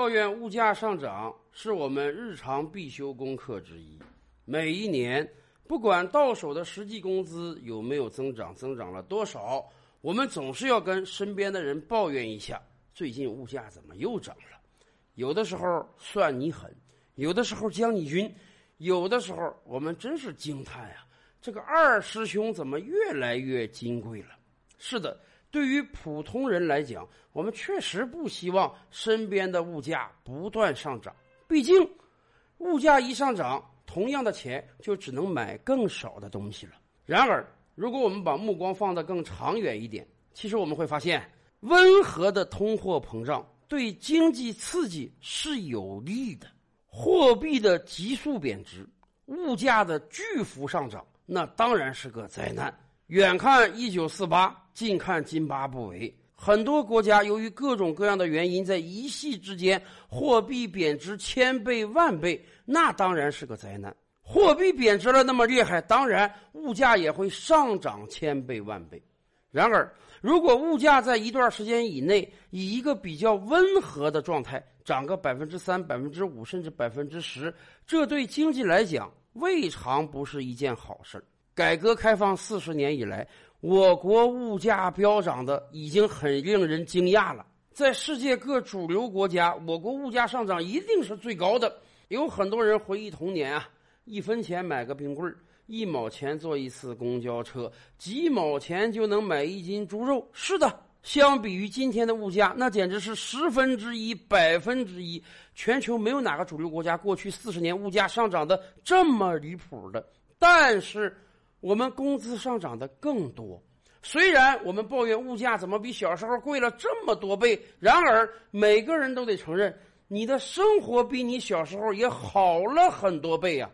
抱怨物价上涨是我们日常必修功课之一。每一年，不管到手的实际工资有没有增长，增长了多少，我们总是要跟身边的人抱怨一下：最近物价怎么又涨了？有的时候算你狠，有的时候将你晕，有的时候我们真是惊叹呀！这个二师兄怎么越来越金贵了？是的。对于普通人来讲，我们确实不希望身边的物价不断上涨。毕竟，物价一上涨，同样的钱就只能买更少的东西了。然而，如果我们把目光放得更长远一点，其实我们会发现，温和的通货膨胀对经济刺激是有利的。货币的急速贬值，物价的巨幅上涨，那当然是个灾难。远看一九四八，近看津巴布韦。很多国家由于各种各样的原因，在一夕之间货币贬值千倍万倍，那当然是个灾难。货币贬值了那么厉害，当然物价也会上涨千倍万倍。然而，如果物价在一段时间以内以一个比较温和的状态涨个百分之三、百分之五，甚至百分之十，这对经济来讲未尝不是一件好事改革开放四十年以来，我国物价飙涨的已经很令人惊讶了。在世界各主流国家，我国物价上涨一定是最高的。有很多人回忆童年啊，一分钱买个冰棍儿，一毛钱坐一次公交车，几毛钱就能买一斤猪肉。是的，相比于今天的物价，那简直是十分之一、百分之一。全球没有哪个主流国家过去四十年物价上涨的这么离谱的。但是。我们工资上涨的更多，虽然我们抱怨物价怎么比小时候贵了这么多倍，然而每个人都得承认，你的生活比你小时候也好了很多倍呀。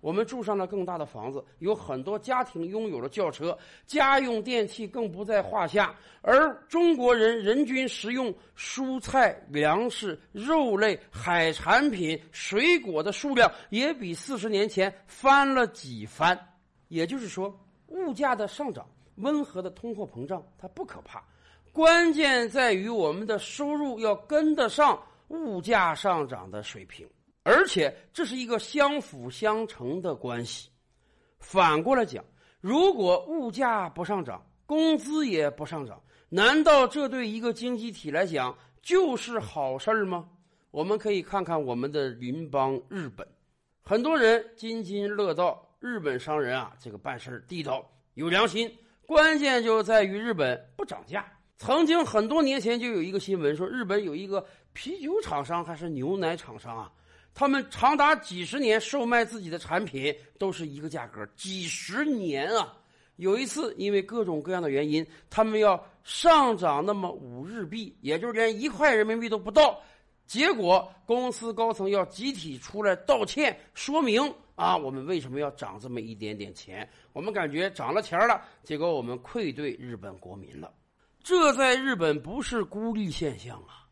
我们住上了更大的房子，有很多家庭拥有了轿车，家用电器更不在话下，而中国人人均食用蔬菜、粮食、肉类、海产品、水果的数量也比四十年前翻了几番。也就是说，物价的上涨，温和的通货膨胀，它不可怕，关键在于我们的收入要跟得上物价上涨的水平，而且这是一个相辅相成的关系。反过来讲，如果物价不上涨，工资也不上涨，难道这对一个经济体来讲就是好事儿吗？我们可以看看我们的邻邦日本，很多人津津乐道。日本商人啊，这个办事地道有良心，关键就在于日本不涨价。曾经很多年前就有一个新闻说，日本有一个啤酒厂商还是牛奶厂商啊，他们长达几十年售卖自己的产品都是一个价格，几十年啊。有一次因为各种各样的原因，他们要上涨那么五日币，也就是连一块人民币都不到。结果公司高层要集体出来道歉，说明啊，我们为什么要涨这么一点点钱？我们感觉涨了钱了，结果我们愧对日本国民了。这在日本不是孤立现象啊！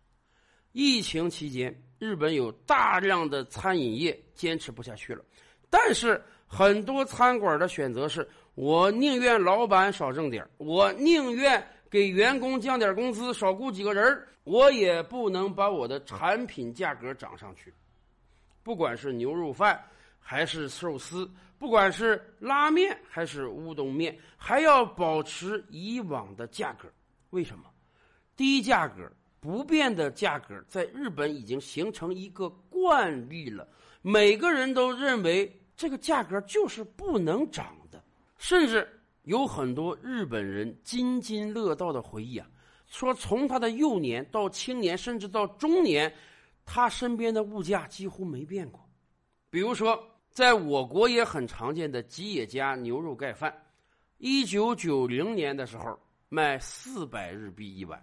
疫情期间，日本有大量的餐饮业坚持不下去了，但是很多餐馆的选择是：我宁愿老板少挣点我宁愿。给员工降点工资，少雇几个人我也不能把我的产品价格涨上去。不管是牛肉饭还是寿司，不管是拉面还是乌冬面，还要保持以往的价格。为什么？低价格不变的价格，在日本已经形成一个惯例了。每个人都认为这个价格就是不能涨的，甚至。有很多日本人津津乐道的回忆啊，说从他的幼年到青年，甚至到中年，他身边的物价几乎没变过。比如说，在我国也很常见的吉野家牛肉盖饭，一九九零年的时候卖四百日币一碗，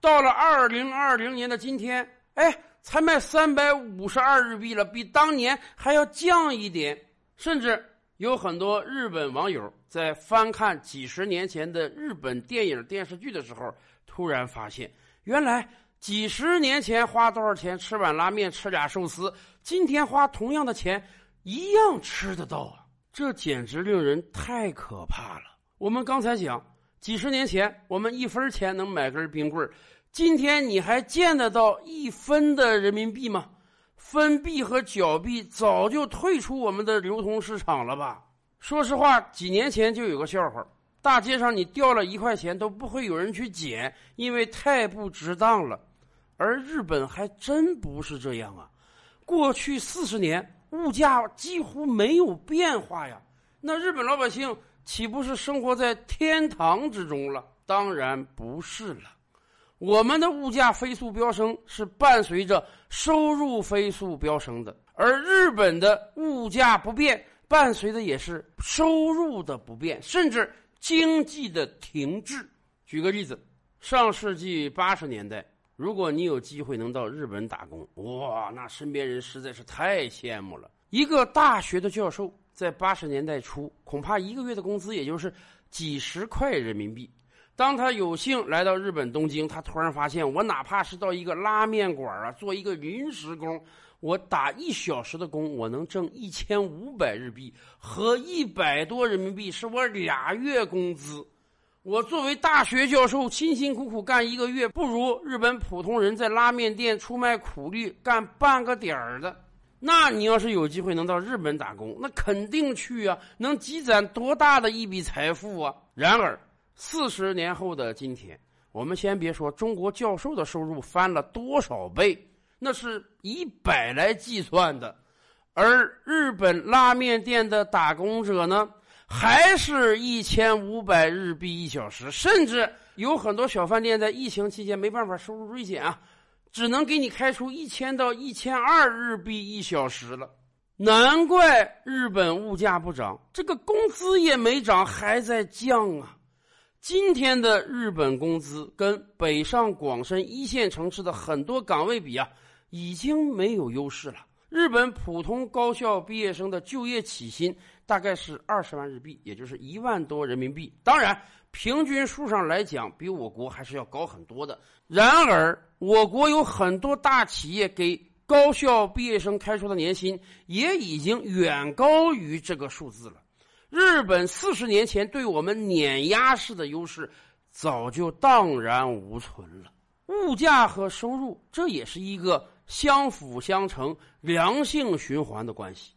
到了二零二零年的今天，哎，才卖三百五十二日币了，比当年还要降一点，甚至。有很多日本网友在翻看几十年前的日本电影电视剧的时候，突然发现，原来几十年前花多少钱吃碗拉面、吃俩寿司，今天花同样的钱一样吃得到啊！这简直令人太可怕了。我们刚才讲，几十年前我们一分钱能买根冰棍今天你还见得到一分的人民币吗？分币和角币早就退出我们的流通市场了吧？说实话，几年前就有个笑话：大街上你掉了一块钱都不会有人去捡，因为太不值当了。而日本还真不是这样啊！过去四十年，物价几乎没有变化呀。那日本老百姓岂不是生活在天堂之中了？当然不是了。我们的物价飞速飙升是伴随着收入飞速飙升的，而日本的物价不变，伴随的也是收入的不变，甚至经济的停滞。举个例子，上世纪八十年代，如果你有机会能到日本打工，哇，那身边人实在是太羡慕了。一个大学的教授在八十年代初，恐怕一个月的工资也就是几十块人民币。当他有幸来到日本东京，他突然发现，我哪怕是到一个拉面馆啊，做一个临时工，我打一小时的工，我能挣一千五百日币，和一百多人民币是我俩月工资。我作为大学教授，辛辛苦苦干一个月，不如日本普通人在拉面店出卖苦力干半个点儿的。那你要是有机会能到日本打工，那肯定去啊，能积攒多大的一笔财富啊！然而。四十年后的今天，我们先别说中国教授的收入翻了多少倍，那是以百来计算的，而日本拉面店的打工者呢，还是一千五百日币一小时，甚至有很多小饭店在疫情期间没办法收入锐减啊，只能给你开出一千到一千二日币一小时了。难怪日本物价不涨，这个工资也没涨，还在降啊。今天的日本工资跟北上广深一线城市的很多岗位比啊，已经没有优势了。日本普通高校毕业生的就业起薪大概是二十万日币，也就是一万多人民币。当然，平均数上来讲，比我国还是要高很多的。然而，我国有很多大企业给高校毕业生开出的年薪也已经远高于这个数字了。日本四十年前对我们碾压式的优势，早就荡然无存了。物价和收入，这也是一个相辅相成、良性循环的关系。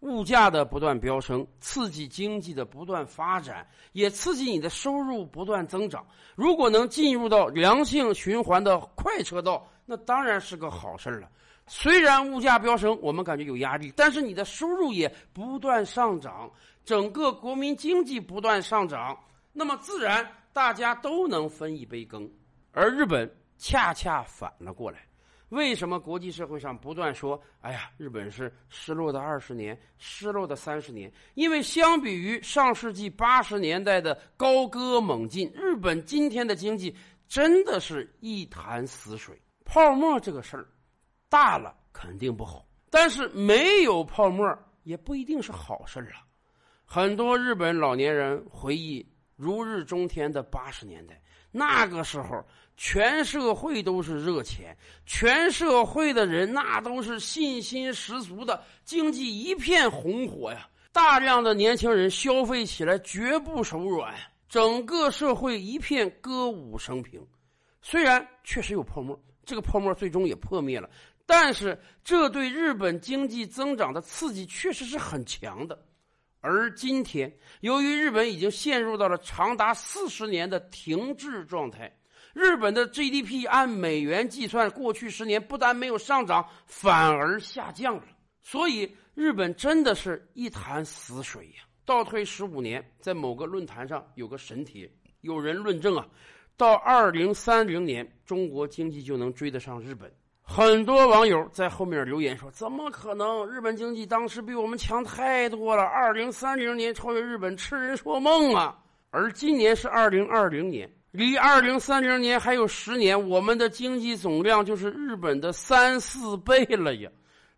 物价的不断飙升，刺激经济的不断发展，也刺激你的收入不断增长。如果能进入到良性循环的快车道，那当然是个好事了。虽然物价飙升，我们感觉有压力，但是你的收入也不断上涨。整个国民经济不断上涨，那么自然大家都能分一杯羹，而日本恰恰反了过来。为什么国际社会上不断说：“哎呀，日本是失落的二十年，失落的三十年？”因为相比于上世纪八十年代的高歌猛进，日本今天的经济真的是一潭死水。泡沫这个事儿，大了肯定不好，但是没有泡沫也不一定是好事儿啊。很多日本老年人回忆如日中天的八十年代，那个时候全社会都是热钱，全社会的人那都是信心十足的，经济一片红火呀！大量的年轻人消费起来绝不手软，整个社会一片歌舞升平。虽然确实有泡沫，这个泡沫最终也破灭了，但是这对日本经济增长的刺激确实是很强的。而今天，由于日本已经陷入到了长达四十年的停滞状态，日本的 GDP 按美元计算，过去十年不但没有上涨，反而下降了。所以，日本真的是一潭死水呀！倒退十五年，在某个论坛上有个神帖，有人论证啊，到二零三零年，中国经济就能追得上日本。很多网友在后面留言说：“怎么可能？日本经济当时比我们强太多了，二零三零年超越日本，痴人说梦啊！”而今年是二零二零年，离二零三零年还有十年，我们的经济总量就是日本的三四倍了呀！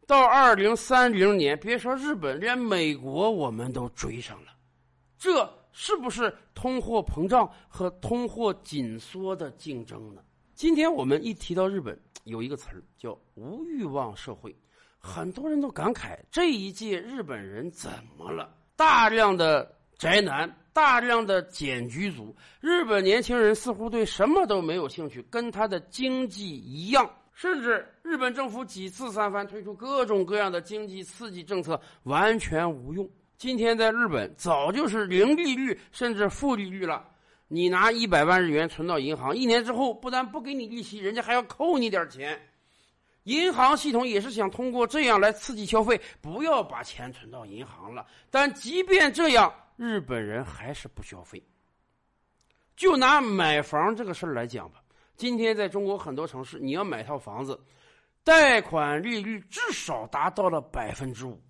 到二零三零年，别说日本，连美国我们都追上了，这是不是通货膨胀和通货紧缩的竞争呢？今天我们一提到日本。有一个词儿叫“无欲望社会”，很多人都感慨这一届日本人怎么了？大量的宅男大量的简居族，日本年轻人似乎对什么都没有兴趣，跟他的经济一样。甚至日本政府几次三番推出各种各样的经济刺激政策，完全无用。今天在日本早就是零利率甚至负利率了。你拿一百万日元存到银行，一年之后不但不给你利息，人家还要扣你点钱。银行系统也是想通过这样来刺激消费，不要把钱存到银行了。但即便这样，日本人还是不消费。就拿买房这个事儿来讲吧。今天在中国很多城市，你要买套房子，贷款利率至少达到了百分之五，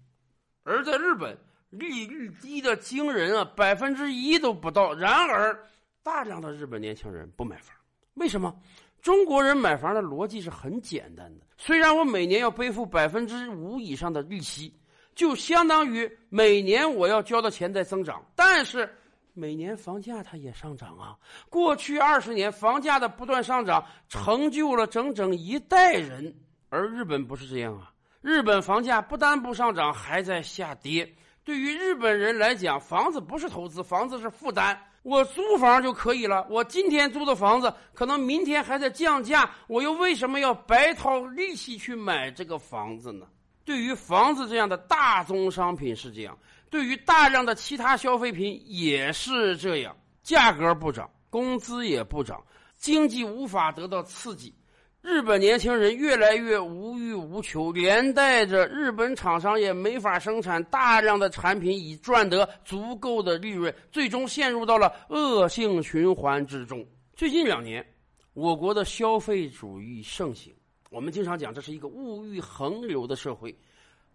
而在日本利率低的惊人啊，百分之一都不到。然而，大量的日本年轻人不买房，为什么？中国人买房的逻辑是很简单的，虽然我每年要背负百分之五以上的利息，就相当于每年我要交的钱在增长，但是。每年房价它也上涨啊！过去二十年房价的不断上涨，成就了整整一代人。而日本不是这样啊！日本房价不但不上涨，还在下跌。对于日本人来讲，房子不是投资，房子是负担。我租房就可以了，我今天租的房子可能明天还在降价，我又为什么要白掏利息去买这个房子呢？对于房子这样的大宗商品是这样。对于大量的其他消费品也是这样，价格不涨，工资也不涨，经济无法得到刺激，日本年轻人越来越无欲无求，连带着日本厂商也没法生产大量的产品以赚得足够的利润，最终陷入到了恶性循环之中。最近两年，我国的消费主义盛行，我们经常讲这是一个物欲横流的社会。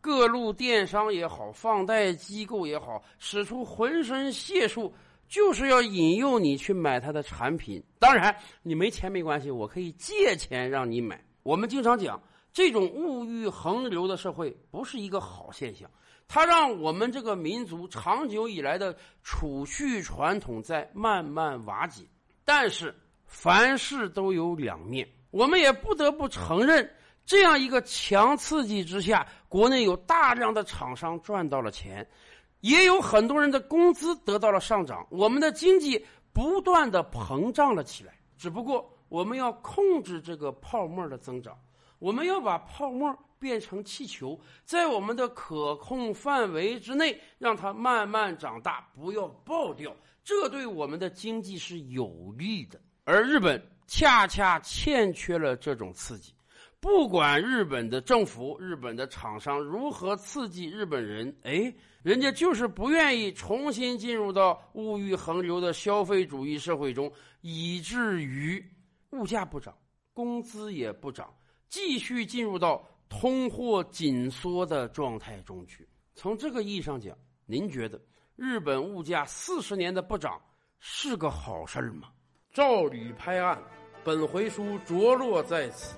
各路电商也好，放贷机构也好，使出浑身解数，就是要引诱你去买他的产品。当然，你没钱没关系，我可以借钱让你买。我们经常讲，这种物欲横流的社会不是一个好现象，它让我们这个民族长久以来的储蓄传统在慢慢瓦解。但是，凡事都有两面，我们也不得不承认。这样一个强刺激之下，国内有大量的厂商赚到了钱，也有很多人的工资得到了上涨，我们的经济不断的膨胀了起来。只不过我们要控制这个泡沫的增长，我们要把泡沫变成气球，在我们的可控范围之内，让它慢慢长大，不要爆掉。这对我们的经济是有利的。而日本恰恰欠缺了这种刺激。不管日本的政府、日本的厂商如何刺激日本人，哎，人家就是不愿意重新进入到物欲横流的消费主义社会中，以至于物价不涨，工资也不涨，继续进入到通货紧缩的状态中去。从这个意义上讲，您觉得日本物价四十年的不涨是个好事吗？照吕拍案，本回书着落在此。